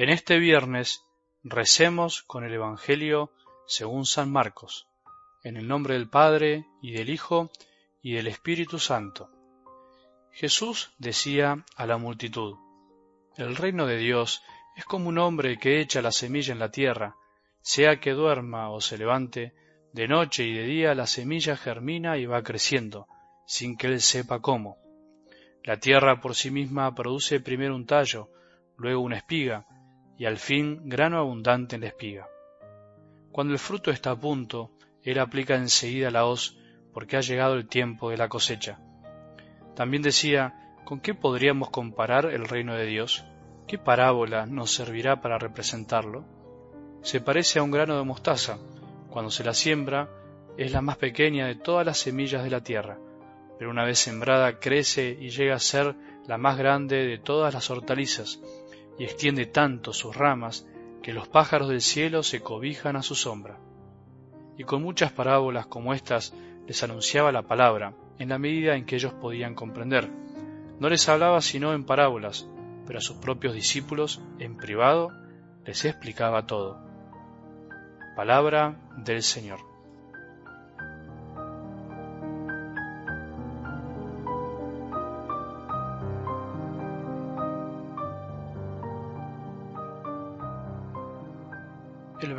En este viernes recemos con el Evangelio según San Marcos, en el nombre del Padre y del Hijo y del Espíritu Santo. Jesús decía a la multitud, El reino de Dios es como un hombre que echa la semilla en la tierra, sea que duerma o se levante, de noche y de día la semilla germina y va creciendo, sin que él sepa cómo. La tierra por sí misma produce primero un tallo, luego una espiga, y al fin grano abundante en la espiga. Cuando el fruto está a punto, él aplica enseguida la hoz, porque ha llegado el tiempo de la cosecha. También decía, ¿con qué podríamos comparar el reino de Dios? ¿Qué parábola nos servirá para representarlo? Se parece a un grano de mostaza. Cuando se la siembra, es la más pequeña de todas las semillas de la tierra, pero una vez sembrada crece y llega a ser la más grande de todas las hortalizas, y extiende tanto sus ramas que los pájaros del cielo se cobijan a su sombra. Y con muchas parábolas como estas les anunciaba la palabra, en la medida en que ellos podían comprender. No les hablaba sino en parábolas, pero a sus propios discípulos, en privado, les explicaba todo. Palabra del Señor.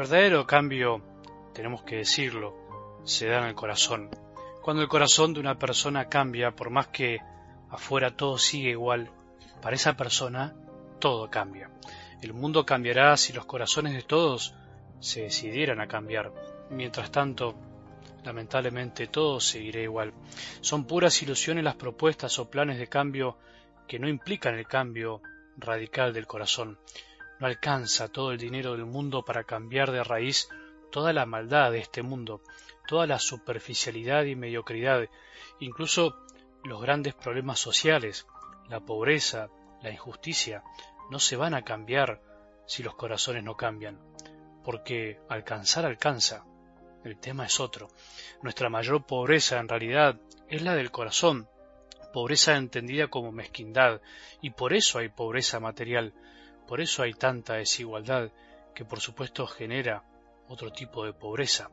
Verdadero cambio, tenemos que decirlo, se da en el corazón. Cuando el corazón de una persona cambia, por más que afuera todo sigue igual, para esa persona todo cambia. El mundo cambiará si los corazones de todos se decidieran a cambiar. Mientras tanto, lamentablemente todo seguirá igual. Son puras ilusiones las propuestas o planes de cambio que no implican el cambio radical del corazón. No alcanza todo el dinero del mundo para cambiar de raíz toda la maldad de este mundo, toda la superficialidad y mediocridad, incluso los grandes problemas sociales, la pobreza, la injusticia, no se van a cambiar si los corazones no cambian, porque alcanzar alcanza. El tema es otro. Nuestra mayor pobreza en realidad es la del corazón, pobreza entendida como mezquindad, y por eso hay pobreza material, por eso hay tanta desigualdad que por supuesto genera otro tipo de pobreza.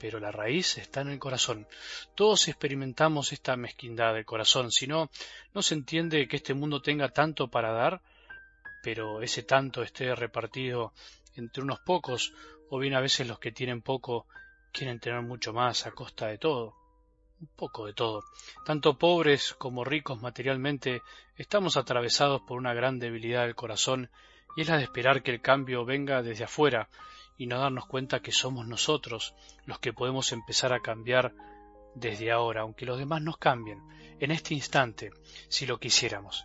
Pero la raíz está en el corazón. Todos experimentamos esta mezquindad del corazón, si no, no se entiende que este mundo tenga tanto para dar, pero ese tanto esté repartido entre unos pocos, o bien a veces los que tienen poco quieren tener mucho más a costa de todo un poco de todo. Tanto pobres como ricos materialmente, estamos atravesados por una gran debilidad del corazón y es la de esperar que el cambio venga desde afuera y no darnos cuenta que somos nosotros los que podemos empezar a cambiar desde ahora, aunque los demás nos cambien, en este instante, si lo quisiéramos.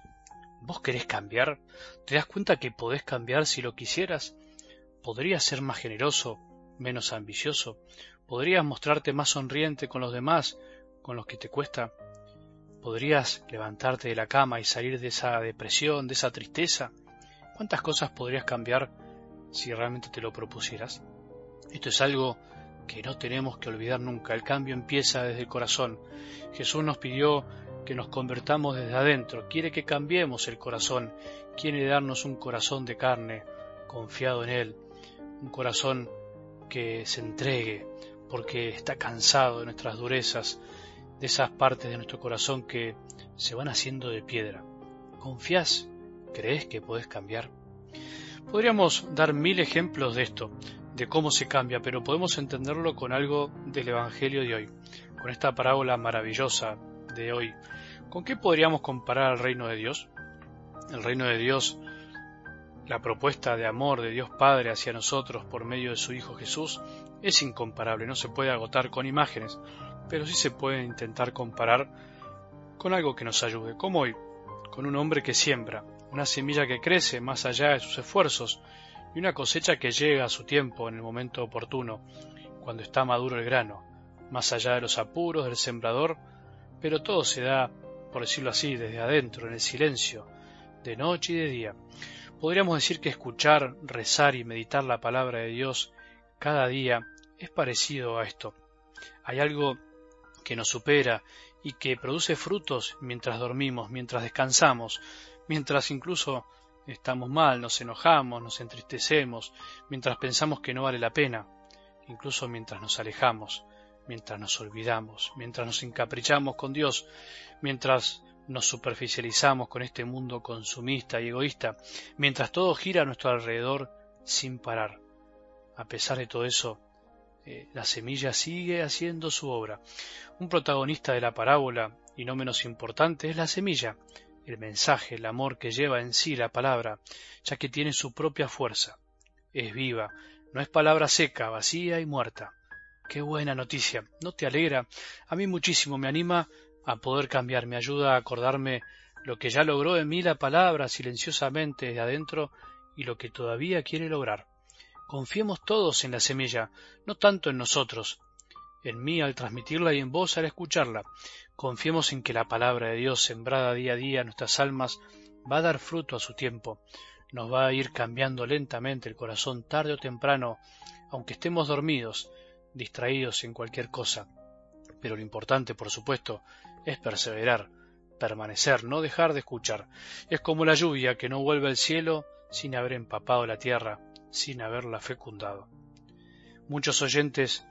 ¿Vos querés cambiar? ¿Te das cuenta que podés cambiar si lo quisieras? ¿Podrías ser más generoso, menos ambicioso? ¿Podrías mostrarte más sonriente con los demás, con los que te cuesta? ¿Podrías levantarte de la cama y salir de esa depresión, de esa tristeza? ¿Cuántas cosas podrías cambiar si realmente te lo propusieras? Esto es algo que no tenemos que olvidar nunca. El cambio empieza desde el corazón. Jesús nos pidió que nos convertamos desde adentro. Quiere que cambiemos el corazón. Quiere darnos un corazón de carne, confiado en Él. Un corazón que se entregue porque está cansado de nuestras durezas, de esas partes de nuestro corazón que se van haciendo de piedra. ¿Confías? ¿Crees que puedes cambiar? Podríamos dar mil ejemplos de esto, de cómo se cambia, pero podemos entenderlo con algo del Evangelio de hoy, con esta parábola maravillosa de hoy. ¿Con qué podríamos comparar al reino de Dios? El reino de Dios, la propuesta de amor de Dios Padre hacia nosotros por medio de su Hijo Jesús, es incomparable, no se puede agotar con imágenes, pero sí se puede intentar comparar con algo que nos ayude, como hoy, con un hombre que siembra, una semilla que crece más allá de sus esfuerzos y una cosecha que llega a su tiempo en el momento oportuno, cuando está maduro el grano, más allá de los apuros del sembrador, pero todo se da, por decirlo así, desde adentro, en el silencio, de noche y de día. Podríamos decir que escuchar, rezar y meditar la palabra de Dios cada día es parecido a esto. Hay algo que nos supera y que produce frutos mientras dormimos, mientras descansamos, mientras incluso estamos mal, nos enojamos, nos entristecemos, mientras pensamos que no vale la pena, incluso mientras nos alejamos, mientras nos olvidamos, mientras nos encaprichamos con Dios, mientras nos superficializamos con este mundo consumista y egoísta, mientras todo gira a nuestro alrededor sin parar. A pesar de todo eso, eh, la semilla sigue haciendo su obra. Un protagonista de la parábola, y no menos importante, es la semilla, el mensaje, el amor que lleva en sí la palabra, ya que tiene su propia fuerza. Es viva, no es palabra seca, vacía y muerta. Qué buena noticia. ¿No te alegra? A mí muchísimo me anima a poder cambiar, me ayuda a acordarme lo que ya logró en mí la palabra silenciosamente de adentro y lo que todavía quiere lograr. Confiemos todos en la semilla, no tanto en nosotros, en mí al transmitirla y en vos al escucharla. Confiemos en que la palabra de Dios sembrada día a día en nuestras almas va a dar fruto a su tiempo, nos va a ir cambiando lentamente el corazón tarde o temprano, aunque estemos dormidos, distraídos en cualquier cosa. Pero lo importante, por supuesto, es perseverar, permanecer, no dejar de escuchar. Es como la lluvia que no vuelve al cielo sin haber empapado la tierra, sin haberla fecundado. Muchos oyentes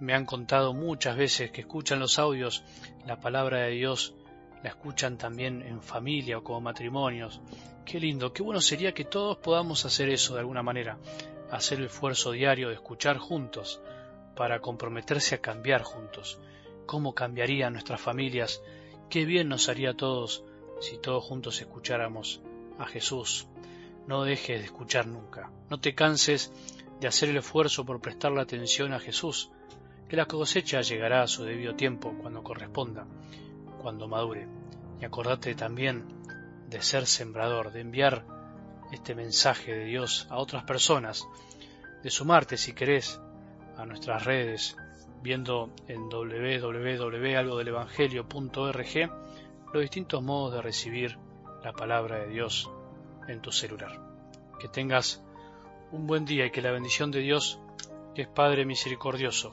me han contado muchas veces que escuchan los audios, la palabra de Dios, la escuchan también en familia o como matrimonios. Qué lindo, qué bueno sería que todos podamos hacer eso de alguna manera, hacer el esfuerzo diario de escuchar juntos, para comprometerse a cambiar juntos. ¿Cómo cambiarían nuestras familias? Qué bien nos haría a todos si todos juntos escucháramos a Jesús. No dejes de escuchar nunca. No te canses de hacer el esfuerzo por prestarle atención a Jesús que la cosecha llegará a su debido tiempo cuando corresponda, cuando madure. Y acordate también de ser sembrador, de enviar este mensaje de Dios a otras personas, de sumarte si querés a nuestras redes, viendo en www.algodelevangelio.org los distintos modos de recibir la palabra de Dios en tu celular. Que tengas un buen día y que la bendición de Dios, que es Padre misericordioso,